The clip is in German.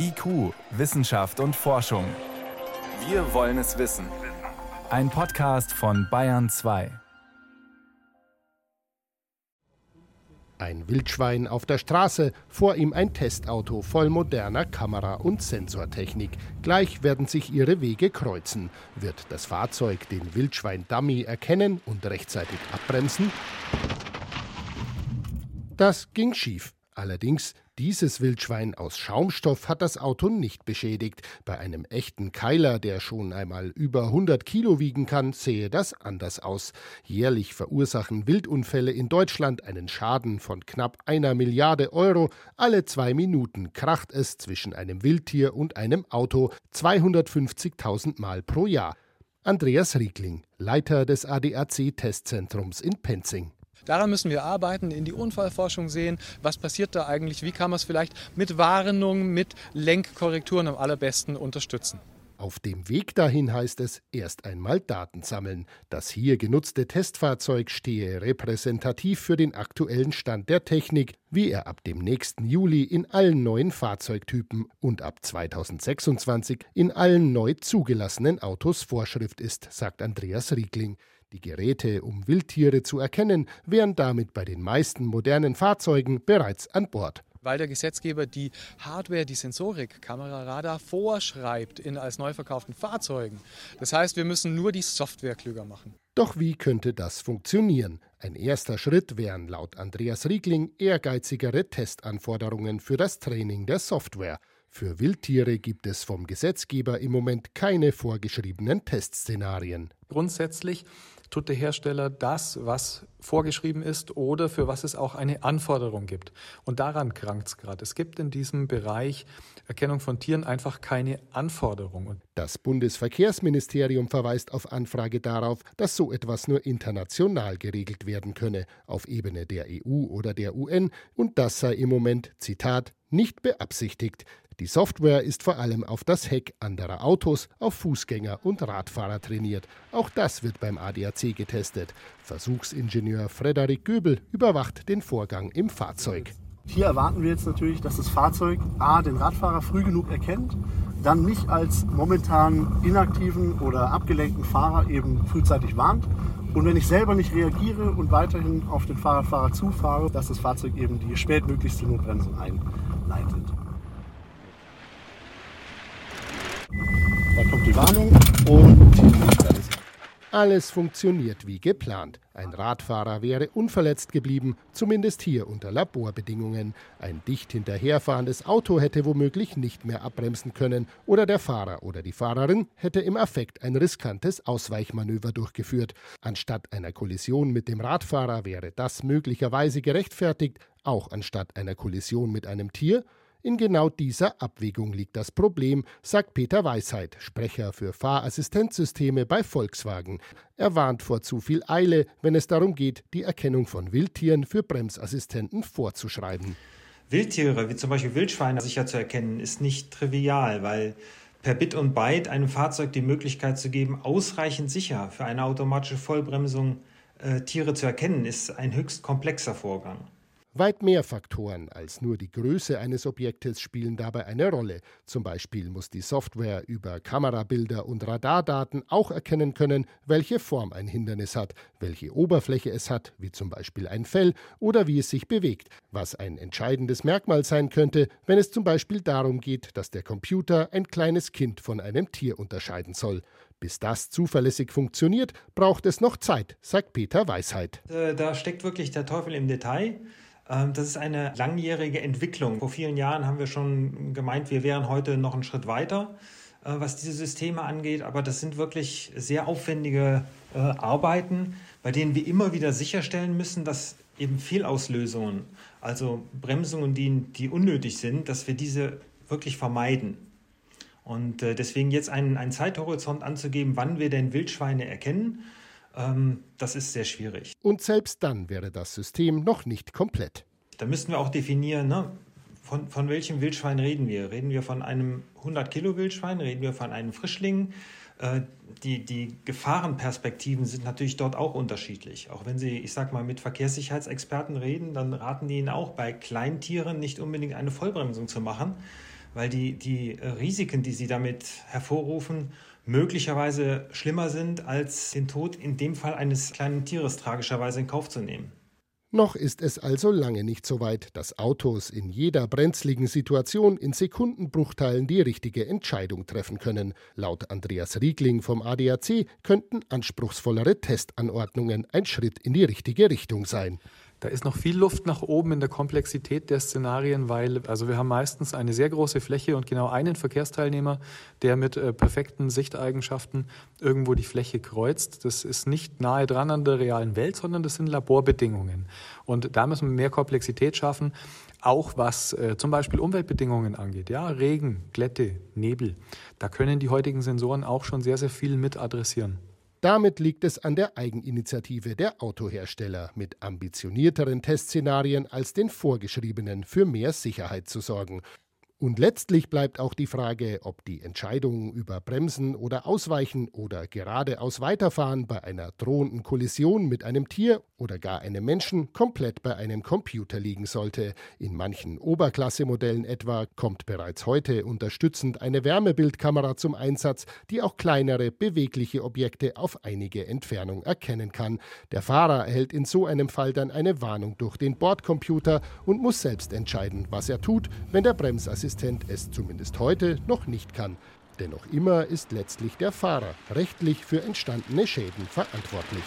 IQ, Wissenschaft und Forschung. Wir wollen es wissen. Ein Podcast von Bayern 2. Ein Wildschwein auf der Straße, vor ihm ein Testauto voll moderner Kamera- und Sensortechnik. Gleich werden sich ihre Wege kreuzen. Wird das Fahrzeug den Wildschwein-Dummy erkennen und rechtzeitig abbremsen? Das ging schief. Allerdings, dieses Wildschwein aus Schaumstoff hat das Auto nicht beschädigt. Bei einem echten Keiler, der schon einmal über 100 Kilo wiegen kann, sehe das anders aus. Jährlich verursachen Wildunfälle in Deutschland einen Schaden von knapp einer Milliarde Euro. Alle zwei Minuten kracht es zwischen einem Wildtier und einem Auto 250.000 Mal pro Jahr. Andreas Riegling, Leiter des ADAC-Testzentrums in Penzing. Daran müssen wir arbeiten, in die Unfallforschung sehen, was passiert da eigentlich, wie kann man es vielleicht mit Warnung, mit Lenkkorrekturen am allerbesten unterstützen. Auf dem Weg dahin heißt es erst einmal Daten sammeln. Das hier genutzte Testfahrzeug stehe repräsentativ für den aktuellen Stand der Technik, wie er ab dem nächsten Juli in allen neuen Fahrzeugtypen und ab 2026 in allen neu zugelassenen Autos Vorschrift ist, sagt Andreas Riegling. Die Geräte, um Wildtiere zu erkennen, wären damit bei den meisten modernen Fahrzeugen bereits an Bord weil der Gesetzgeber die Hardware, die Sensorik, Kamera, Radar vorschreibt in als neu verkauften Fahrzeugen. Das heißt, wir müssen nur die Software klüger machen. Doch wie könnte das funktionieren? Ein erster Schritt wären laut Andreas Riegling ehrgeizigere Testanforderungen für das Training der Software. Für Wildtiere gibt es vom Gesetzgeber im Moment keine vorgeschriebenen Testszenarien. Grundsätzlich tut der Hersteller das, was vorgeschrieben ist oder für was es auch eine Anforderung gibt. Und daran krankt es gerade. Es gibt in diesem Bereich Erkennung von Tieren einfach keine Anforderung. Das Bundesverkehrsministerium verweist auf Anfrage darauf, dass so etwas nur international geregelt werden könne, auf Ebene der EU oder der UN, und das sei im Moment, Zitat, nicht beabsichtigt. Die Software ist vor allem auf das Heck anderer Autos, auf Fußgänger und Radfahrer trainiert. Auch das wird beim ADAC getestet. Versuchsingenieur Frederik Göbel überwacht den Vorgang im Fahrzeug. Hier erwarten wir jetzt natürlich, dass das Fahrzeug A den Radfahrer früh genug erkennt, dann mich als momentan inaktiven oder abgelenkten Fahrer eben frühzeitig warnt. Und wenn ich selber nicht reagiere und weiterhin auf den Fahrradfahrer zufahre, dass das Fahrzeug eben die spätmöglichste Notbremsung einleitet. Da kommt die Warnung und alles. Alles funktioniert wie geplant. Ein Radfahrer wäre unverletzt geblieben, zumindest hier unter Laborbedingungen. Ein dicht hinterherfahrendes Auto hätte womöglich nicht mehr abbremsen können oder der Fahrer oder die Fahrerin hätte im Affekt ein riskantes Ausweichmanöver durchgeführt. Anstatt einer Kollision mit dem Radfahrer wäre das möglicherweise gerechtfertigt, auch anstatt einer Kollision mit einem Tier in genau dieser Abwägung liegt das Problem, sagt Peter Weisheit, Sprecher für Fahrassistenzsysteme bei Volkswagen. Er warnt vor zu viel Eile, wenn es darum geht, die Erkennung von Wildtieren für Bremsassistenten vorzuschreiben. Wildtiere, wie zum Beispiel Wildschweine, sicher zu erkennen, ist nicht trivial, weil per Bit und Byte einem Fahrzeug die Möglichkeit zu geben, ausreichend sicher für eine automatische Vollbremsung äh, Tiere zu erkennen, ist ein höchst komplexer Vorgang. Weit mehr Faktoren als nur die Größe eines Objektes spielen dabei eine Rolle. Zum Beispiel muss die Software über Kamerabilder und Radardaten auch erkennen können, welche Form ein Hindernis hat, welche Oberfläche es hat, wie zum Beispiel ein Fell, oder wie es sich bewegt, was ein entscheidendes Merkmal sein könnte, wenn es zum Beispiel darum geht, dass der Computer ein kleines Kind von einem Tier unterscheiden soll. Bis das zuverlässig funktioniert, braucht es noch Zeit, sagt Peter Weisheit. Äh, da steckt wirklich der Teufel im Detail. Ähm, das ist eine langjährige Entwicklung. Vor vielen Jahren haben wir schon gemeint, wir wären heute noch einen Schritt weiter, äh, was diese Systeme angeht. Aber das sind wirklich sehr aufwendige äh, Arbeiten, bei denen wir immer wieder sicherstellen müssen, dass eben Fehlauslösungen, also Bremsungen, die, die unnötig sind, dass wir diese wirklich vermeiden. Und äh, deswegen jetzt einen, einen Zeithorizont anzugeben, wann wir denn Wildschweine erkennen, ähm, das ist sehr schwierig. Und selbst dann wäre das System noch nicht komplett. Da müssten wir auch definieren, ne? von, von welchem Wildschwein reden wir? Reden wir von einem 100 Kilo Wildschwein? Reden wir von einem Frischling? Äh, die, die Gefahrenperspektiven sind natürlich dort auch unterschiedlich. Auch wenn Sie, ich sag mal, mit Verkehrssicherheitsexperten reden, dann raten die Ihnen auch bei Kleintieren nicht unbedingt eine Vollbremsung zu machen, weil die, die Risiken, die sie damit hervorrufen, möglicherweise schlimmer sind, als den Tod in dem Fall eines kleinen Tieres tragischerweise in Kauf zu nehmen. Noch ist es also lange nicht so weit, dass Autos in jeder brenzligen Situation in Sekundenbruchteilen die richtige Entscheidung treffen können. Laut Andreas Riegling vom ADAC könnten anspruchsvollere Testanordnungen ein Schritt in die richtige Richtung sein. Da ist noch viel Luft nach oben in der Komplexität der Szenarien, weil also wir haben meistens eine sehr große Fläche und genau einen Verkehrsteilnehmer, der mit äh, perfekten Sichteigenschaften irgendwo die Fläche kreuzt. Das ist nicht nahe dran an der realen Welt, sondern das sind Laborbedingungen. Und da müssen wir mehr Komplexität schaffen, auch was äh, zum Beispiel Umweltbedingungen angeht. Ja, Regen, Glätte, Nebel. Da können die heutigen Sensoren auch schon sehr, sehr viel mit adressieren. Damit liegt es an der Eigeninitiative der Autohersteller, mit ambitionierteren Testszenarien als den vorgeschriebenen für mehr Sicherheit zu sorgen. Und letztlich bleibt auch die Frage, ob die Entscheidung über Bremsen oder Ausweichen oder geradeaus weiterfahren bei einer drohenden Kollision mit einem Tier oder gar einem Menschen komplett bei einem Computer liegen sollte. In manchen Oberklassemodellen etwa kommt bereits heute unterstützend eine Wärmebildkamera zum Einsatz, die auch kleinere, bewegliche Objekte auf einige Entfernung erkennen kann. Der Fahrer erhält in so einem Fall dann eine Warnung durch den Bordcomputer und muss selbst entscheiden, was er tut, wenn der Bremsassistent Assistent es zumindest heute noch nicht kann. Denn noch immer ist letztlich der Fahrer rechtlich für entstandene Schäden verantwortlich.